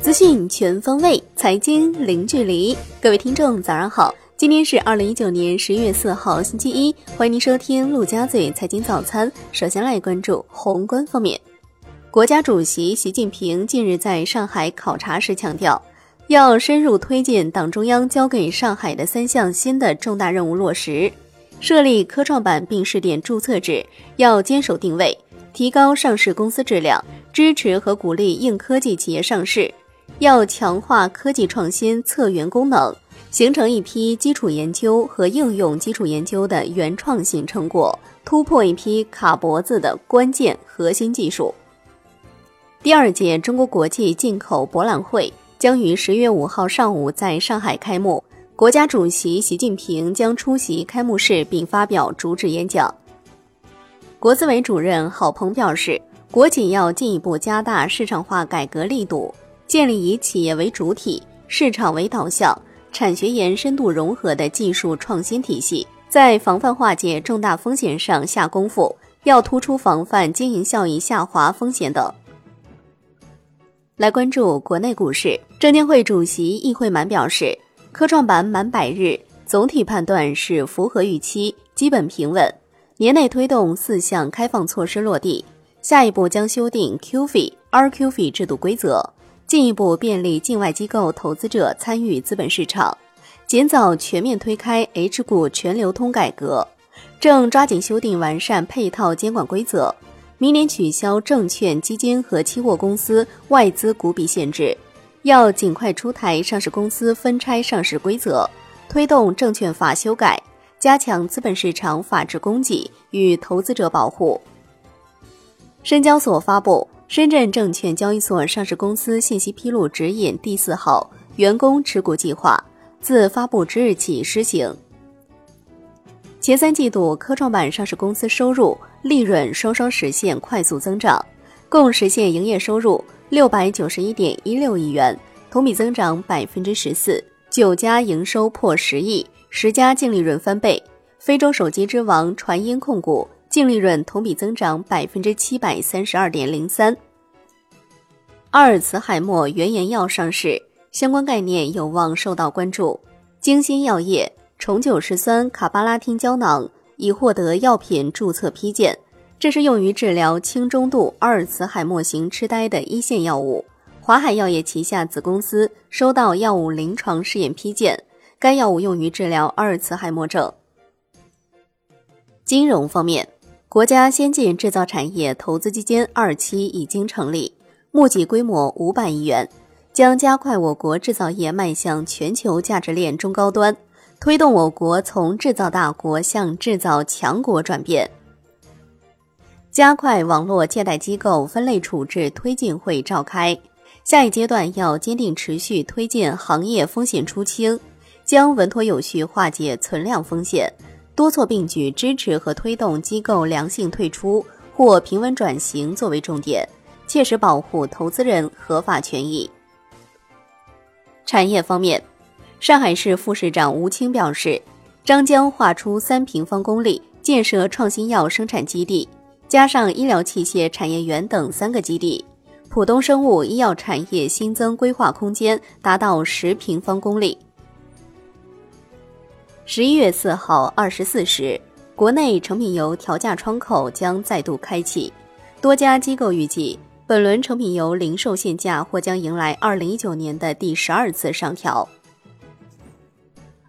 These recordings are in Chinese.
资讯全方位，财经零距离。各位听众，早上好！今天是二零一九年十一月四号，星期一。欢迎您收听陆家嘴财经早餐。首先来关注宏观方面，国家主席习近平近日在上海考察时强调，要深入推进党中央交给上海的三项新的重大任务落实。设立科创板并试点注册制，要坚守定位，提高上市公司质量，支持和鼓励硬科技企业上市。要强化科技创新策源功能，形成一批基础研究和应用基础研究的原创性成果，突破一批卡脖子的关键核心技术。第二届中国国际进口博览会将于十月五号上午在上海开幕。国家主席习近平将出席开幕式并发表主旨演讲。国资委主任郝鹏表示，国企要进一步加大市场化改革力度，建立以企业为主体、市场为导向、产学研深度融合的技术创新体系，在防范化解重大风险上下功夫，要突出防范经营效益下滑风险等。来关注国内股市，证监会主席易会满表示。科创板满百日，总体判断是符合预期，基本平稳。年内推动四项开放措施落地，下一步将修订 QF、RQF 制度规则，进一步便利境外机构投资者参与资本市场，尽早全面推开 H 股全流通改革。正抓紧修订完善配套监管规则，明年取消证券、基金和期货公司外资股比限制。要尽快出台上市公司分拆上市规则，推动证券法修改，加强资本市场法治供给与投资者保护。深交所发布《深圳证券交易所上市公司信息披露指引》第四号员工持股计划，自发布之日起施行。前三季度科创板上市公司收入、利润双双实现快速增长，共实现营业收入。六百九十一点一六亿元，同比增长百分之十四。九家营收破十亿，十家净利润翻倍。非洲手机之王传音控股净利润同比增长百分之七百三十二点零三。阿尔茨海默原研药上市，相关概念有望受到关注。精心药业重九石酸卡巴拉汀胶囊已获得药品注册批件。这是用于治疗轻中度阿尔茨海默型痴呆的一线药物。华海药业旗下子公司收到药物临床试验批件，该药物用于治疗阿尔茨海默症。金融方面，国家先进制造产业投资基金二期已经成立，募集规模五百亿元，将加快我国制造业迈向全球价值链中高端，推动我国从制造大国向制造强国转变。加快网络借贷机构分类处置推进会召开，下一阶段要坚定持续推进行业风险出清，将稳妥有序化解存量风险，多措并举支持和推动机构良性退出或平稳转型作为重点，切实保护投资人合法权益。产业方面，上海市副市长吴清表示，张江划出三平方公里建设创新药生产基地。加上医疗器械产业园等三个基地，浦东生物医药产业新增规划空间达到十平方公里。十一月四号二十四时，国内成品油调价窗口将再度开启，多家机构预计，本轮成品油零售限价或将迎来二零一九年的第十二次上调。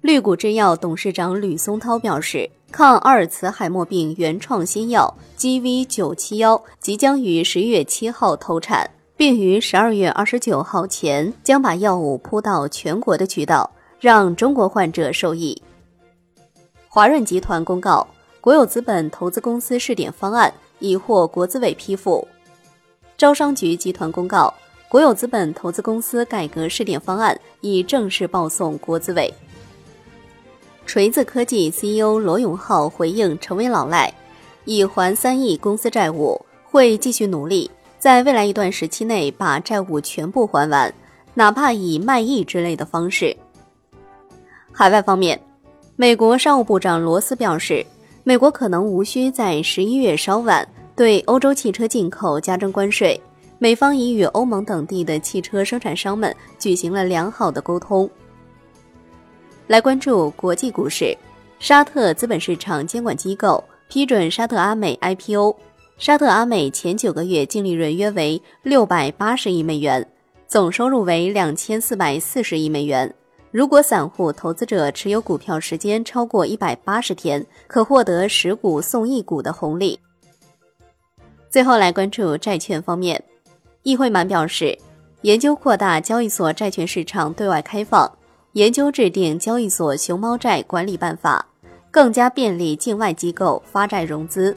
绿谷制药董事长吕松涛表示。抗阿尔茨海默病原创新药 GV 九七幺即将于十一月七号投产，并于十二月二十九号前将把药物铺到全国的渠道，让中国患者受益。华润集团公告，国有资本投资公司试点方案已获国资委批复。招商局集团公告，国有资本投资公司改革试点方案已正式报送国资委。锤子科技 CEO 罗永浩回应成为老赖，已还三亿公司债务，会继续努力，在未来一段时期内把债务全部还完，哪怕以卖艺之类的方式。海外方面，美国商务部长罗斯表示，美国可能无需在十一月稍晚对欧洲汽车进口加征关税。美方已与欧盟等地的汽车生产商们举行了良好的沟通。来关注国际股市，沙特资本市场监管机构批准沙特阿美 IPO。沙特阿美前九个月净利润约为六百八十亿美元，总收入为两千四百四十亿美元。如果散户投资者持有股票时间超过一百八十天，可获得十股送一股的红利。最后来关注债券方面。易会满表示，研究扩大交易所债券市场对外开放，研究制定交易所熊猫债管理办法，更加便利境外机构发债融资。